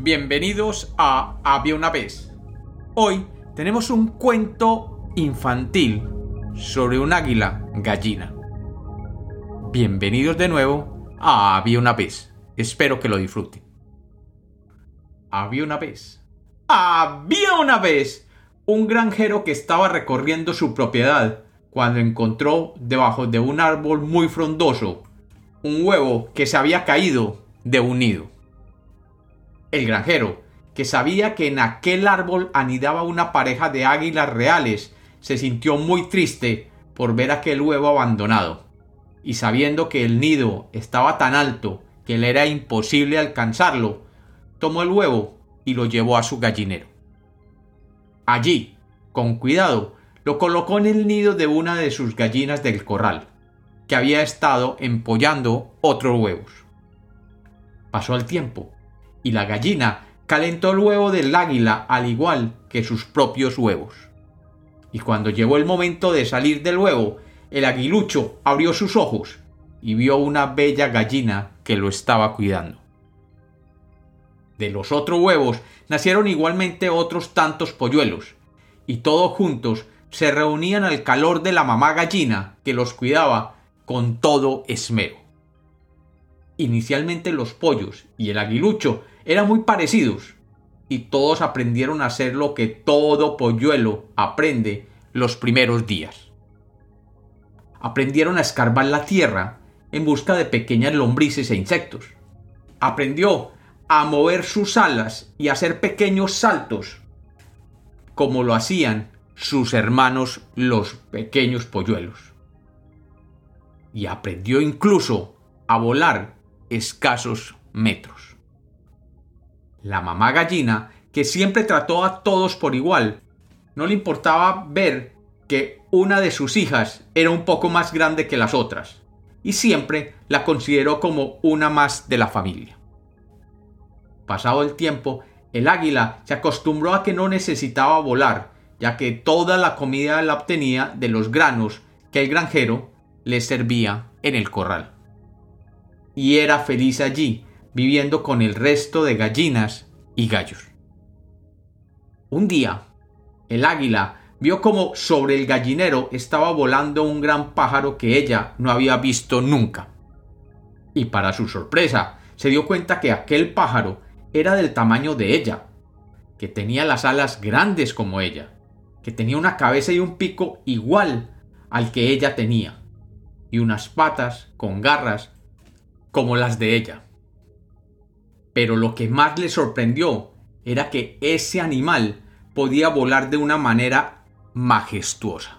Bienvenidos a Había una vez. Hoy tenemos un cuento infantil sobre un águila gallina. Bienvenidos de nuevo a Había una vez. Espero que lo disfruten. Había una vez. Había una vez un granjero que estaba recorriendo su propiedad cuando encontró debajo de un árbol muy frondoso un huevo que se había caído de un nido. El granjero, que sabía que en aquel árbol anidaba una pareja de águilas reales, se sintió muy triste por ver aquel huevo abandonado, y sabiendo que el nido estaba tan alto que le era imposible alcanzarlo, tomó el huevo y lo llevó a su gallinero. Allí, con cuidado, lo colocó en el nido de una de sus gallinas del corral, que había estado empollando otros huevos. Pasó el tiempo, y la gallina calentó el huevo del águila al igual que sus propios huevos. Y cuando llegó el momento de salir del huevo, el aguilucho abrió sus ojos y vio una bella gallina que lo estaba cuidando. De los otros huevos nacieron igualmente otros tantos polluelos, y todos juntos se reunían al calor de la mamá gallina que los cuidaba con todo esmero. Inicialmente los pollos y el aguilucho eran muy parecidos, y todos aprendieron a hacer lo que todo polluelo aprende los primeros días. Aprendieron a escarbar la tierra en busca de pequeñas lombrices e insectos. Aprendió a mover sus alas y a hacer pequeños saltos, como lo hacían sus hermanos los pequeños polluelos y aprendió incluso a volar escasos metros. La mamá gallina, que siempre trató a todos por igual, no le importaba ver que una de sus hijas era un poco más grande que las otras, y siempre la consideró como una más de la familia. Pasado el tiempo, el águila se acostumbró a que no necesitaba volar, ya que toda la comida la obtenía de los granos que el granjero le servía en el corral. Y era feliz allí, viviendo con el resto de gallinas y gallos. Un día, el águila vio como sobre el gallinero estaba volando un gran pájaro que ella no había visto nunca. Y para su sorpresa, se dio cuenta que aquel pájaro era del tamaño de ella, que tenía las alas grandes como ella, que tenía una cabeza y un pico igual al que ella tenía, y unas patas con garras como las de ella. Pero lo que más le sorprendió era que ese animal podía volar de una manera majestuosa.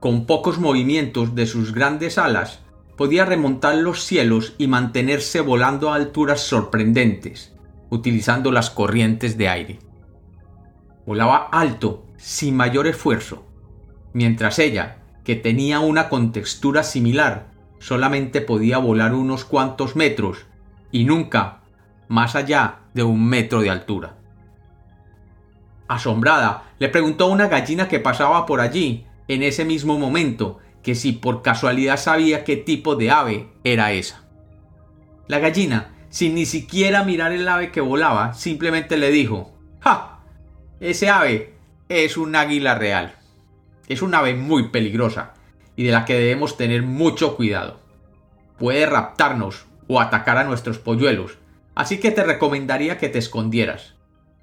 Con pocos movimientos de sus grandes alas, podía remontar los cielos y mantenerse volando a alturas sorprendentes, utilizando las corrientes de aire. Volaba alto, sin mayor esfuerzo, mientras ella que tenía una contextura similar, solamente podía volar unos cuantos metros y nunca más allá de un metro de altura. Asombrada, le preguntó a una gallina que pasaba por allí en ese mismo momento que si por casualidad sabía qué tipo de ave era esa. La gallina, sin ni siquiera mirar el ave que volaba, simplemente le dijo, ¡Ja! Ese ave es un águila real. Es un ave muy peligrosa y de la que debemos tener mucho cuidado. Puede raptarnos o atacar a nuestros polluelos, así que te recomendaría que te escondieras.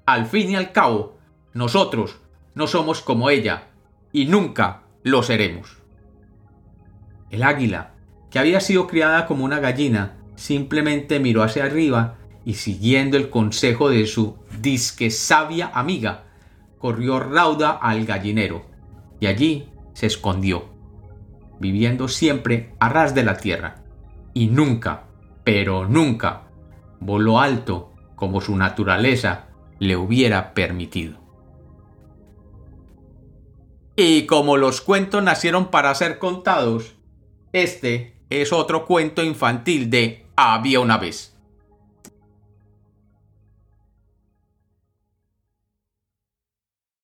Al fin y al cabo, nosotros no somos como ella y nunca lo seremos. El águila, que había sido criada como una gallina, simplemente miró hacia arriba y siguiendo el consejo de su disque sabia amiga, corrió rauda al gallinero y allí se escondió, viviendo siempre a ras de la tierra, y nunca, pero nunca, voló alto como su naturaleza le hubiera permitido. Y como los cuentos nacieron para ser contados, este es otro cuento infantil de Había una vez.